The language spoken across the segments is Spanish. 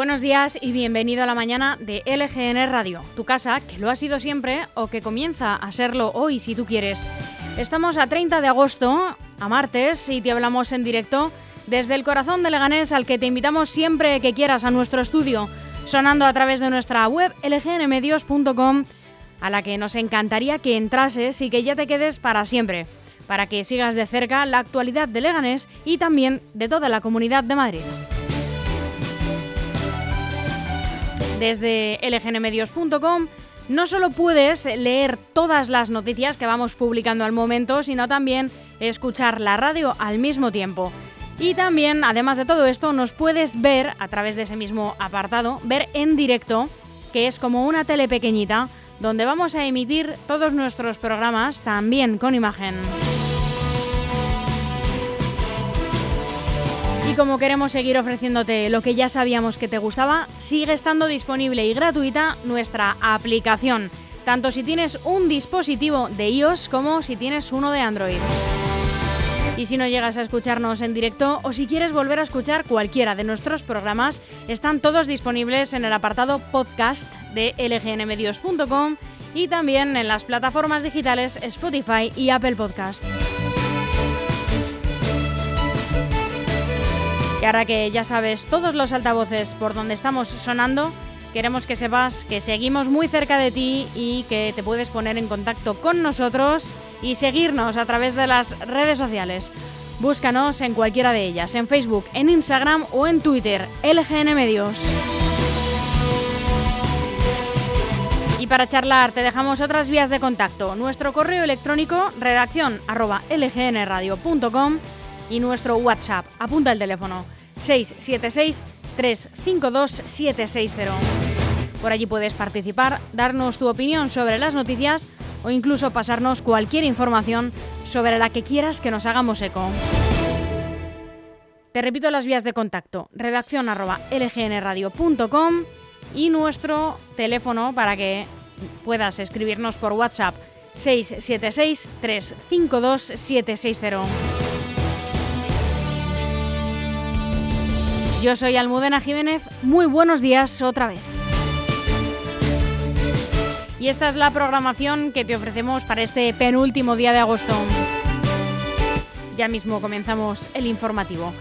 Buenos días y bienvenido a la mañana de LGN Radio, tu casa que lo ha sido siempre o que comienza a serlo hoy si tú quieres. Estamos a 30 de agosto, a martes, y te hablamos en directo desde el corazón de Leganés al que te invitamos siempre que quieras a nuestro estudio, sonando a través de nuestra web lgnmedios.com, a la que nos encantaría que entrases y que ya te quedes para siempre, para que sigas de cerca la actualidad de Leganés y también de toda la comunidad de Madrid. Desde lgnmedios.com no solo puedes leer todas las noticias que vamos publicando al momento, sino también escuchar la radio al mismo tiempo. Y también, además de todo esto, nos puedes ver a través de ese mismo apartado, ver en directo, que es como una tele pequeñita, donde vamos a emitir todos nuestros programas también con imagen. Y como queremos seguir ofreciéndote lo que ya sabíamos que te gustaba, sigue estando disponible y gratuita nuestra aplicación, tanto si tienes un dispositivo de iOS como si tienes uno de Android. Y si no llegas a escucharnos en directo o si quieres volver a escuchar cualquiera de nuestros programas, están todos disponibles en el apartado podcast de lgnmedios.com y también en las plataformas digitales Spotify y Apple Podcast. Y ahora que ya sabes todos los altavoces por donde estamos sonando, queremos que sepas que seguimos muy cerca de ti y que te puedes poner en contacto con nosotros y seguirnos a través de las redes sociales. Búscanos en cualquiera de ellas, en Facebook, en Instagram o en Twitter, LGN Medios. Y para charlar te dejamos otras vías de contacto. Nuestro correo electrónico redacción lgnradio.com y nuestro WhatsApp. Apunta el teléfono 676-352-760. Por allí puedes participar, darnos tu opinión sobre las noticias o incluso pasarnos cualquier información sobre la que quieras que nos hagamos eco. Te repito las vías de contacto, redacción arroba lgnradio.com y nuestro teléfono para que puedas escribirnos por WhatsApp 676 352 760. Yo soy Almudena Jiménez, muy buenos días otra vez. Y esta es la programación que te ofrecemos para este penúltimo día de agosto. Ya mismo comenzamos el informativo,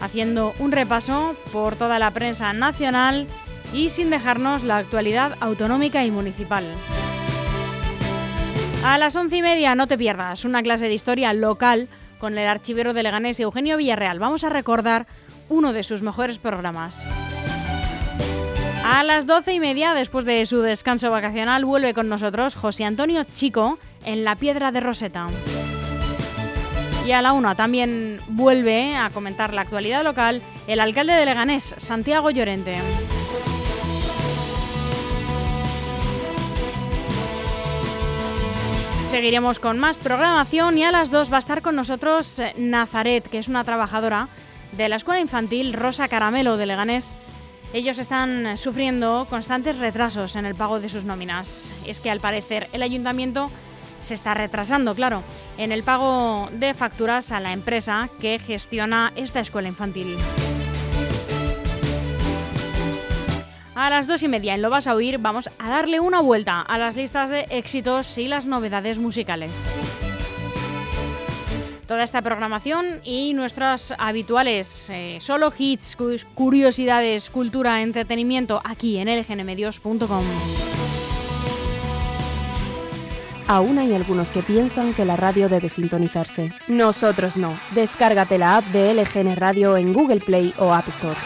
haciendo un repaso por toda la prensa nacional y sin dejarnos la actualidad autonómica y municipal. A las once y media no te pierdas una clase de historia local con el archivero de Leganés Eugenio Villarreal. Vamos a recordar uno de sus mejores programas. A las doce y media, después de su descanso vacacional, vuelve con nosotros José Antonio Chico en La Piedra de Roseta. Y a la una también vuelve a comentar la actualidad local el alcalde de Leganés, Santiago Llorente. Seguiremos con más programación y a las dos va a estar con nosotros Nazaret, que es una trabajadora de la Escuela Infantil Rosa Caramelo de Leganés, ellos están sufriendo constantes retrasos en el pago de sus nóminas. Es que al parecer el ayuntamiento se está retrasando, claro, en el pago de facturas a la empresa que gestiona esta escuela infantil. A las dos y media en Lo vas a oír vamos a darle una vuelta a las listas de éxitos y las novedades musicales toda esta programación y nuestros habituales eh, solo hits, curiosidades, cultura, entretenimiento aquí en lgnmedios.com. Aún hay algunos que piensan que la radio debe sintonizarse. Nosotros no. Descárgate la app de LGN Radio en Google Play o App Store.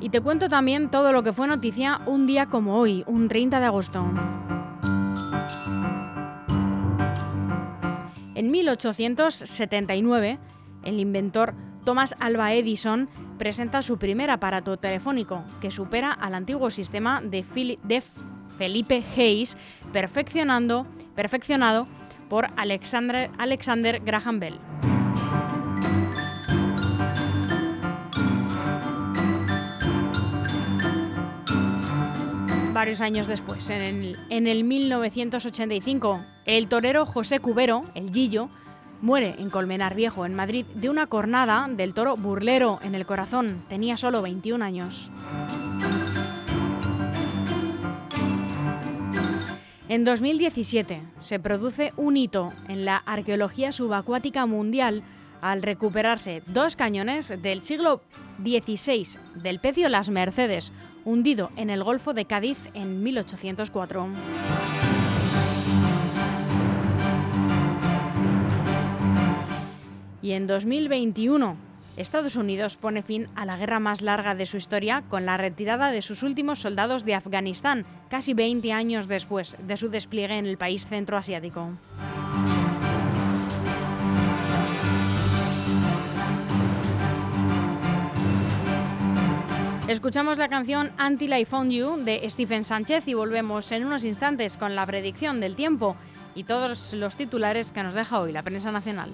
Y te cuento también todo lo que fue noticia un día como hoy, un 30 de agosto. En 1879, el inventor Thomas Alva Edison presenta su primer aparato telefónico, que supera al antiguo sistema de, Felipe Hayes, perfeccionado por Alexander Graham Bell. Varios años después, en el, el 1985, el torero José Cubero, el Gillo, Muere en Colmenar Viejo, en Madrid, de una cornada del toro burlero en el corazón. Tenía solo 21 años. En 2017 se produce un hito en la arqueología subacuática mundial al recuperarse dos cañones del siglo XVI del pecio Las Mercedes, hundido en el Golfo de Cádiz en 1804. Y en 2021, Estados Unidos pone fin a la guerra más larga de su historia con la retirada de sus últimos soldados de Afganistán, casi 20 años después de su despliegue en el país centroasiático. Escuchamos la canción Until I Found You de Stephen Sánchez y volvemos en unos instantes con la predicción del tiempo y todos los titulares que nos deja hoy la prensa nacional.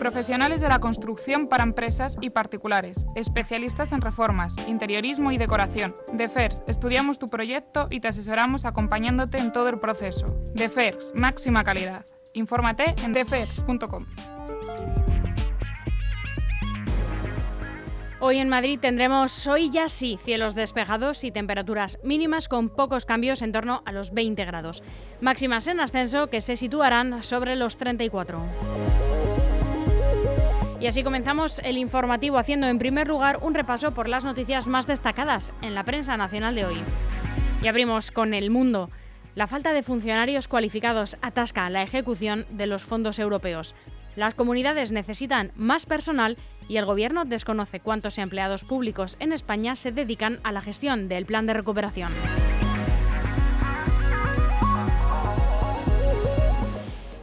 Profesionales de la construcción para empresas y particulares, especialistas en reformas, interiorismo y decoración. DeFers, estudiamos tu proyecto y te asesoramos acompañándote en todo el proceso. DeFers, máxima calidad. Infórmate en defers.com. Hoy en Madrid tendremos, hoy ya sí, cielos despejados y temperaturas mínimas con pocos cambios en torno a los 20 grados. Máximas en ascenso que se situarán sobre los 34. Y así comenzamos el informativo haciendo en primer lugar un repaso por las noticias más destacadas en la prensa nacional de hoy. Y abrimos con El Mundo. La falta de funcionarios cualificados atasca la ejecución de los fondos europeos. Las comunidades necesitan más personal y el Gobierno desconoce cuántos empleados públicos en España se dedican a la gestión del plan de recuperación.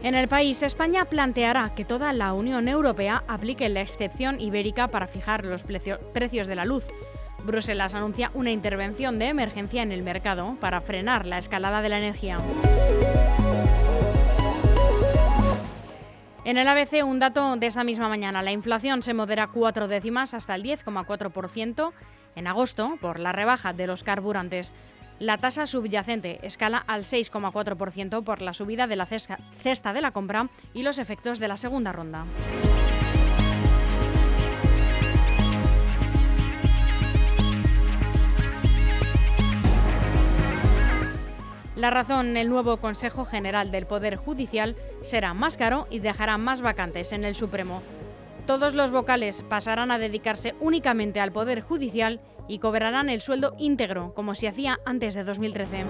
En el país, España planteará que toda la Unión Europea aplique la excepción ibérica para fijar los precios de la luz. Bruselas anuncia una intervención de emergencia en el mercado para frenar la escalada de la energía. En el ABC, un dato de esta misma mañana. La inflación se modera cuatro décimas hasta el 10,4% en agosto por la rebaja de los carburantes. La tasa subyacente escala al 6,4% por la subida de la cesta de la compra y los efectos de la segunda ronda. La razón, el nuevo Consejo General del Poder Judicial será más caro y dejará más vacantes en el Supremo. Todos los vocales pasarán a dedicarse únicamente al Poder Judicial y cobrarán el sueldo íntegro, como se hacía antes de 2013.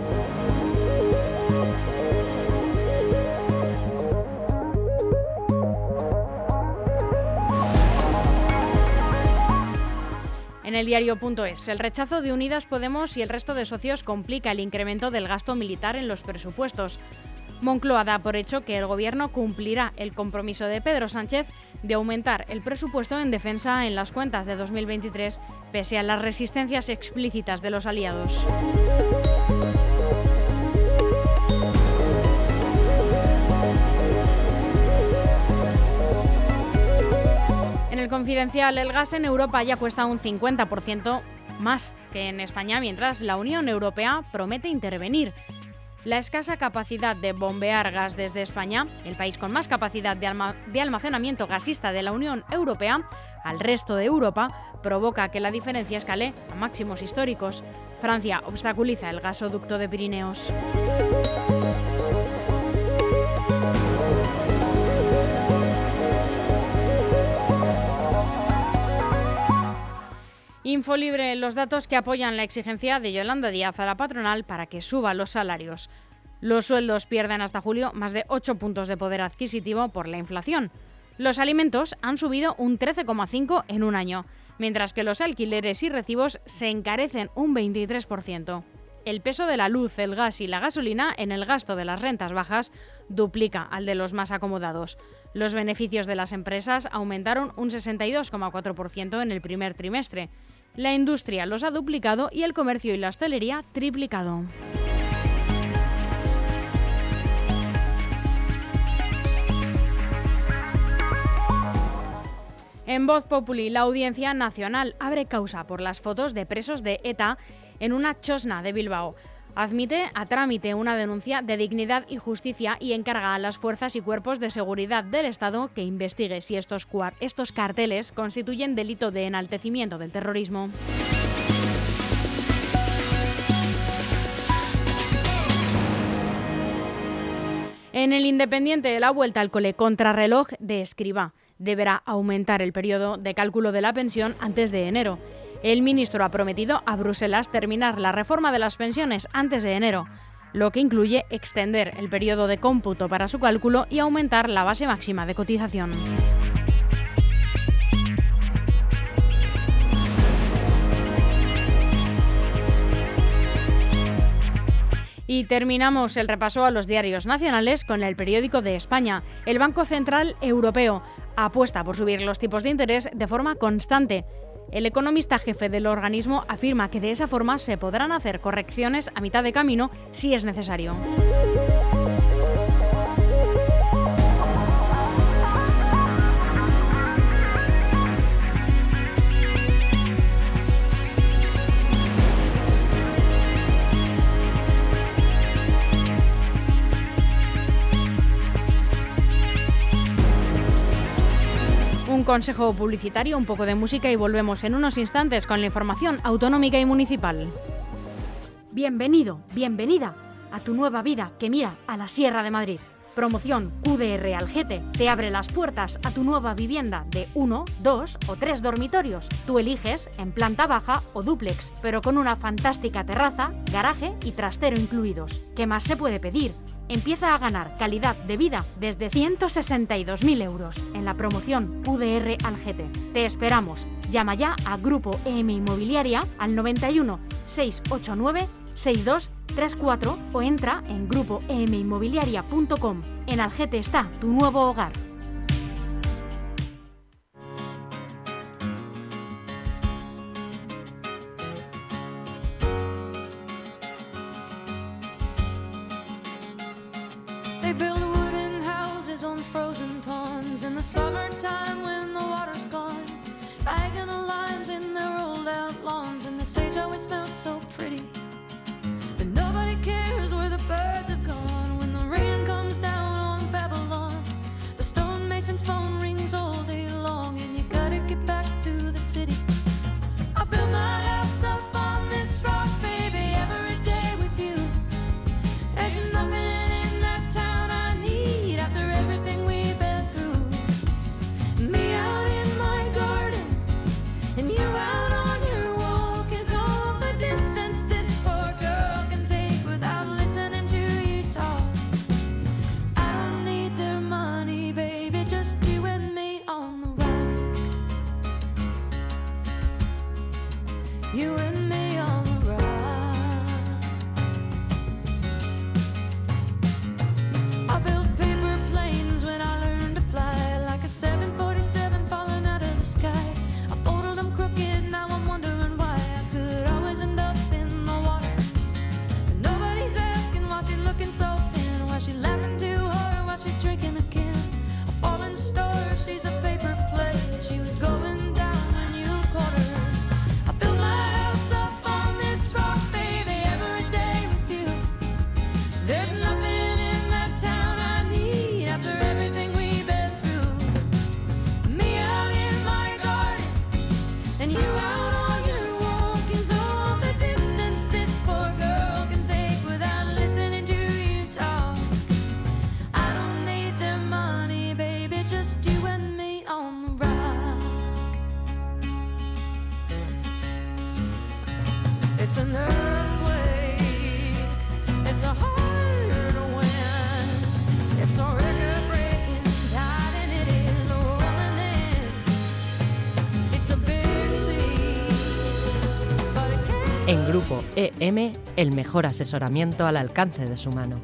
En el diario.es, el rechazo de Unidas Podemos y el resto de socios complica el incremento del gasto militar en los presupuestos. Moncloa da por hecho que el Gobierno cumplirá el compromiso de Pedro Sánchez de aumentar el presupuesto en defensa en las cuentas de 2023, pese a las resistencias explícitas de los aliados. En el confidencial, el gas en Europa ya cuesta un 50% más que en España, mientras la Unión Europea promete intervenir. La escasa capacidad de bombear gas desde España, el país con más capacidad de, almacenamiento gasista de la Unión Europea, al resto de Europa, provoca que la diferencia escale a máximos históricos. Francia obstaculiza el gasoducto de Pirineos. Infolibre, los datos que apoyan la exigencia de Yolanda Díaz a la patronal para que suba los salarios. Los sueldos pierden hasta julio más de 8 puntos de poder adquisitivo por la inflación. Los alimentos han subido un 13,5 en un año, mientras que los alquileres y recibos se encarecen un 23%. El peso de la luz, el gas y la gasolina en el gasto de las rentas bajas duplica al de los más acomodados. Los beneficios de las empresas aumentaron un 62,4% en el primer trimestre, la industria los ha duplicado y el comercio y la hostelería triplicado. En Voz Populi, la Audiencia Nacional abre causa por las fotos de presos de ETA en una chosna de Bilbao. Admite a trámite una denuncia de dignidad y justicia y encarga a las fuerzas y cuerpos de seguridad del Estado que investigue si estos, estos carteles constituyen delito de enaltecimiento del terrorismo. En el Independiente, de la vuelta al cole contrarreloj de escriba deberá aumentar el periodo de cálculo de la pensión antes de enero. El ministro ha prometido a Bruselas terminar la reforma de las pensiones antes de enero, lo que incluye extender el periodo de cómputo para su cálculo y aumentar la base máxima de cotización. Y terminamos el repaso a los diarios nacionales con el periódico de España. El Banco Central Europeo apuesta por subir los tipos de interés de forma constante. El economista jefe del organismo afirma que de esa forma se podrán hacer correcciones a mitad de camino si es necesario. Consejo publicitario, un poco de música y volvemos en unos instantes con la información autonómica y municipal. Bienvenido, bienvenida a tu nueva vida que mira a la Sierra de Madrid. Promoción QDR Algete te abre las puertas a tu nueva vivienda de uno, dos o tres dormitorios. Tú eliges en planta baja o dúplex, pero con una fantástica terraza, garaje y trastero incluidos. ¿Qué más se puede pedir? Empieza a ganar calidad de vida desde 162.000 euros en la promoción UDR Algete. Te esperamos. Llama ya a Grupo EM Inmobiliaria al 91 689 6234 o entra en grupoeminmobiliaria.com. En Algete está tu nuevo hogar. Summertime when the water's gone. Diagonal lines in their rolled out lawns, and the sage always smells so pretty. But nobody cares where the birds have gone when the rain comes down on Babylon. The stonemason's phone rings all day long, and you gotta get back to the city. I built my house up EM, el mejor asesoramiento al alcance de su mano.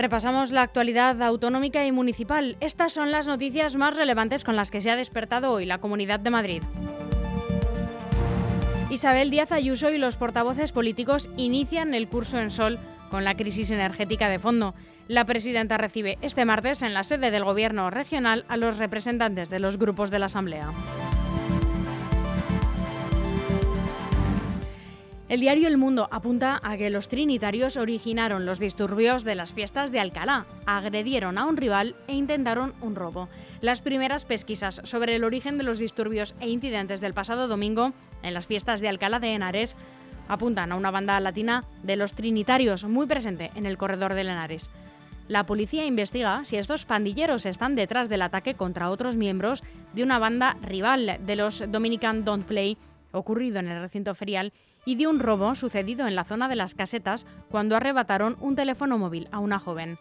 Repasamos la actualidad autonómica y municipal. Estas son las noticias más relevantes con las que se ha despertado hoy la Comunidad de Madrid. Isabel Díaz Ayuso y los portavoces políticos inician el curso en Sol con la crisis energética de fondo. La presidenta recibe este martes en la sede del Gobierno regional a los representantes de los grupos de la Asamblea. El diario El Mundo apunta a que los trinitarios originaron los disturbios de las fiestas de Alcalá, agredieron a un rival e intentaron un robo. Las primeras pesquisas sobre el origen de los disturbios e incidentes del pasado domingo en las fiestas de Alcalá de Henares apuntan a una banda latina de los trinitarios muy presente en el corredor de Henares. La policía investiga si estos pandilleros están detrás del ataque contra otros miembros de una banda rival de los Dominican Don't Play ocurrido en el recinto ferial y de un robo sucedido en la zona de las casetas cuando arrebataron un teléfono móvil a una joven.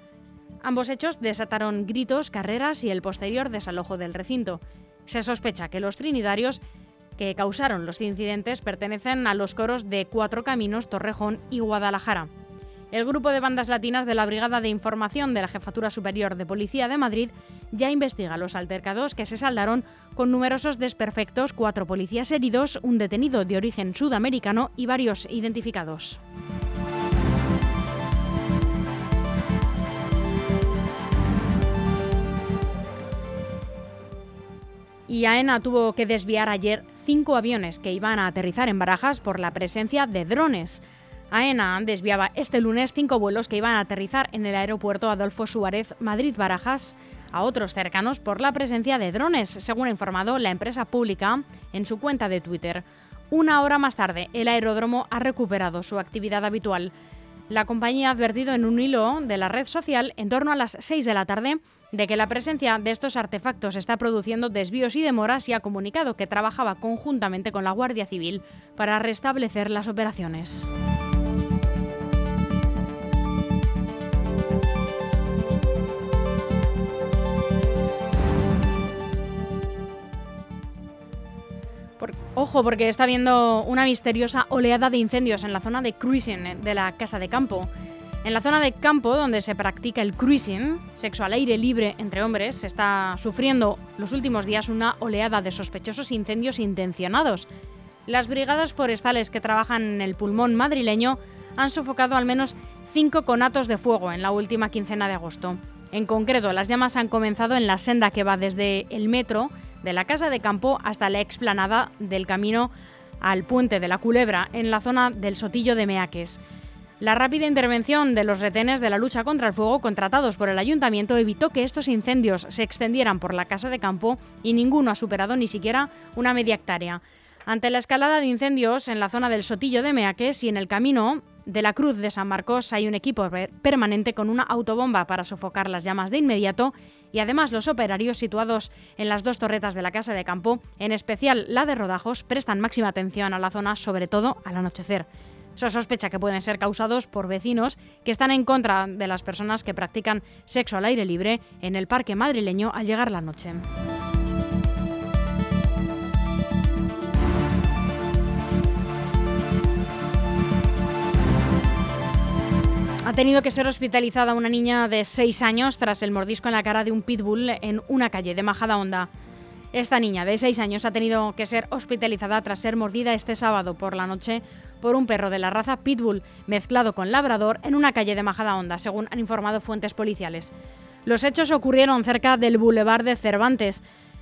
Ambos hechos desataron gritos, carreras y el posterior desalojo del recinto. Se sospecha que los trinitarios que causaron los incidentes pertenecen a los coros de Cuatro Caminos, Torrejón y Guadalajara. El grupo de bandas latinas de la Brigada de Información de la Jefatura Superior de Policía de Madrid ya investiga los altercados que se saldaron con numerosos desperfectos, cuatro policías heridos, un detenido de origen sudamericano y varios identificados. Y AENA tuvo que desviar ayer cinco aviones que iban a aterrizar en Barajas por la presencia de drones. AENA desviaba este lunes cinco vuelos que iban a aterrizar en el aeropuerto Adolfo Suárez Madrid-Barajas a otros cercanos por la presencia de drones, según ha informado la empresa pública en su cuenta de Twitter. Una hora más tarde, el aeródromo ha recuperado su actividad habitual. La compañía ha advertido en un hilo de la red social en torno a las 6 de la tarde de que la presencia de estos artefactos está produciendo desvíos y demoras y ha comunicado que trabajaba conjuntamente con la Guardia Civil para restablecer las operaciones. Ojo, porque está habiendo una misteriosa oleada de incendios en la zona de cruising de la casa de campo. En la zona de campo donde se practica el cruising, sexo al aire libre entre hombres, se está sufriendo los últimos días una oleada de sospechosos incendios intencionados. Las brigadas forestales que trabajan en el pulmón madrileño han sofocado al menos cinco conatos de fuego en la última quincena de agosto. En concreto, las llamas han comenzado en la senda que va desde el metro de la casa de campo hasta la explanada del camino al puente de la Culebra, en la zona del Sotillo de Meaques. La rápida intervención de los retenes de la lucha contra el fuego contratados por el ayuntamiento evitó que estos incendios se extendieran por la casa de campo y ninguno ha superado ni siquiera una media hectárea. Ante la escalada de incendios en la zona del Sotillo de Meaques y en el camino de la Cruz de San Marcos hay un equipo permanente con una autobomba para sofocar las llamas de inmediato y además los operarios situados en las dos torretas de la casa de campo, en especial la de Rodajos, prestan máxima atención a la zona, sobre todo al anochecer. Se sospecha que pueden ser causados por vecinos que están en contra de las personas que practican sexo al aire libre en el parque madrileño al llegar la noche. Ha tenido que ser hospitalizada una niña de 6 años tras el mordisco en la cara de un pitbull en una calle de Majadahonda. Esta niña de 6 años ha tenido que ser hospitalizada tras ser mordida este sábado por la noche por un perro de la raza pitbull mezclado con labrador en una calle de Majadahonda, según han informado fuentes policiales. Los hechos ocurrieron cerca del Boulevard de Cervantes.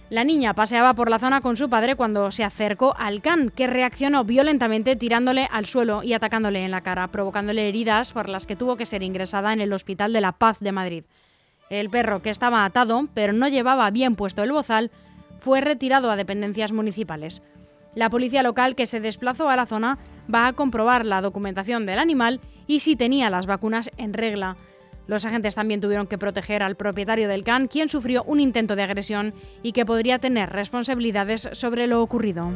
La niña paseaba por la zona con su padre cuando se acercó al can, que reaccionó violentamente tirándole al suelo y atacándole en la cara, provocándole heridas por las que tuvo que ser ingresada en el Hospital de la Paz de Madrid. El perro, que estaba atado, pero no llevaba bien puesto el bozal, fue retirado a dependencias municipales. La policía local que se desplazó a la zona va a comprobar la documentación del animal y si tenía las vacunas en regla. Los agentes también tuvieron que proteger al propietario del can, quien sufrió un intento de agresión y que podría tener responsabilidades sobre lo ocurrido.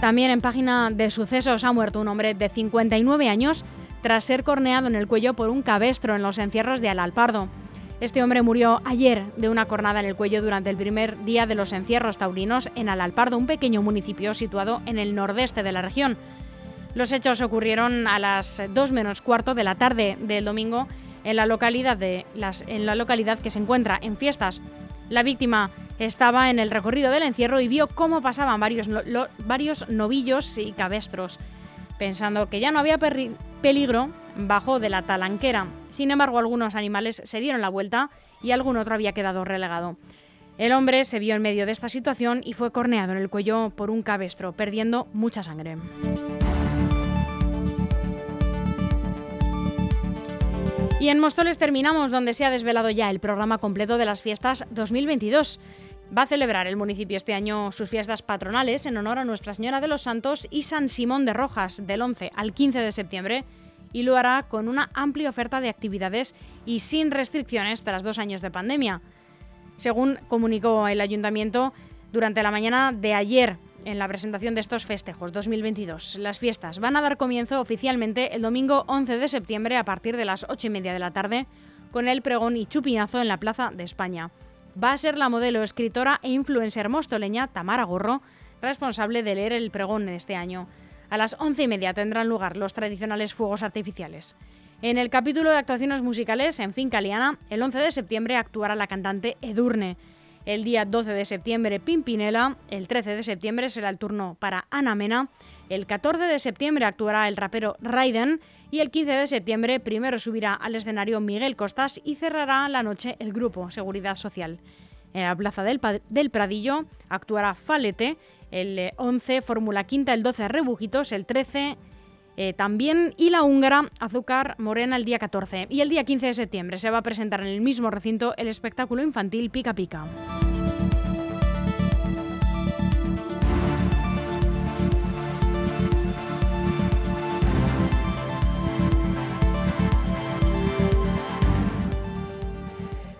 También en página de sucesos ha muerto un hombre de 59 años tras ser corneado en el cuello por un cabestro en los encierros de Alalpardo. Este hombre murió ayer de una cornada en el cuello durante el primer día de los encierros taurinos en Alalpardo, un pequeño municipio situado en el nordeste de la región. Los hechos ocurrieron a las 2 menos cuarto de la tarde del domingo en la localidad, de las, en la localidad que se encuentra en fiestas. La víctima estaba en el recorrido del encierro y vio cómo pasaban varios, varios novillos y cabestros. Pensando que ya no había peligro, bajó de la talanquera. Sin embargo, algunos animales se dieron la vuelta y algún otro había quedado relegado. El hombre se vio en medio de esta situación y fue corneado en el cuello por un cabestro, perdiendo mucha sangre. Y en Mostoles terminamos donde se ha desvelado ya el programa completo de las fiestas 2022. Va a celebrar el municipio este año sus fiestas patronales en honor a Nuestra Señora de los Santos y San Simón de Rojas del 11 al 15 de septiembre y lo hará con una amplia oferta de actividades y sin restricciones tras dos años de pandemia. Según comunicó el ayuntamiento durante la mañana de ayer en la presentación de estos festejos 2022. Las fiestas van a dar comienzo oficialmente el domingo 11 de septiembre a partir de las 8 y media de la tarde con el pregón y chupinazo en la Plaza de España va a ser la modelo, escritora e influencer mostoleña Tamara Gorro, responsable de leer el pregón este año. A las once y media tendrán lugar los tradicionales fuegos artificiales. En el capítulo de actuaciones musicales en Finca Liana, el 11 de septiembre actuará la cantante Edurne. El día 12 de septiembre Pimpinela, el 13 de septiembre será el turno para Ana Mena, el 14 de septiembre actuará el rapero Raiden y el 15 de septiembre primero subirá al escenario Miguel Costas y cerrará la noche el grupo Seguridad Social. En la Plaza del, Pradillo actuará Falete, el 11 Fórmula Quinta, el 12 Rebujitos, el 13 eh, también y la húngara Azúcar Morena el día 14. Y el día 15 de septiembre se va a presentar en el mismo recinto el espectáculo infantil Pica Pica.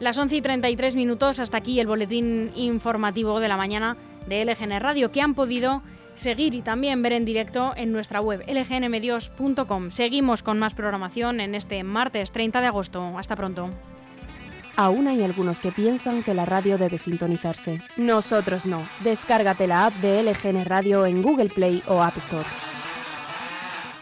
Las 11 y 33 minutos, hasta aquí el boletín informativo de la mañana de LGN Radio, que han podido seguir y también ver en directo en nuestra web lgnmedios.com. Seguimos con más programación en este martes 30 de agosto. Hasta pronto. Aún hay algunos que piensan que la radio debe sintonizarse. Nosotros no. Descárgate la app de LGN Radio en Google Play o App Store.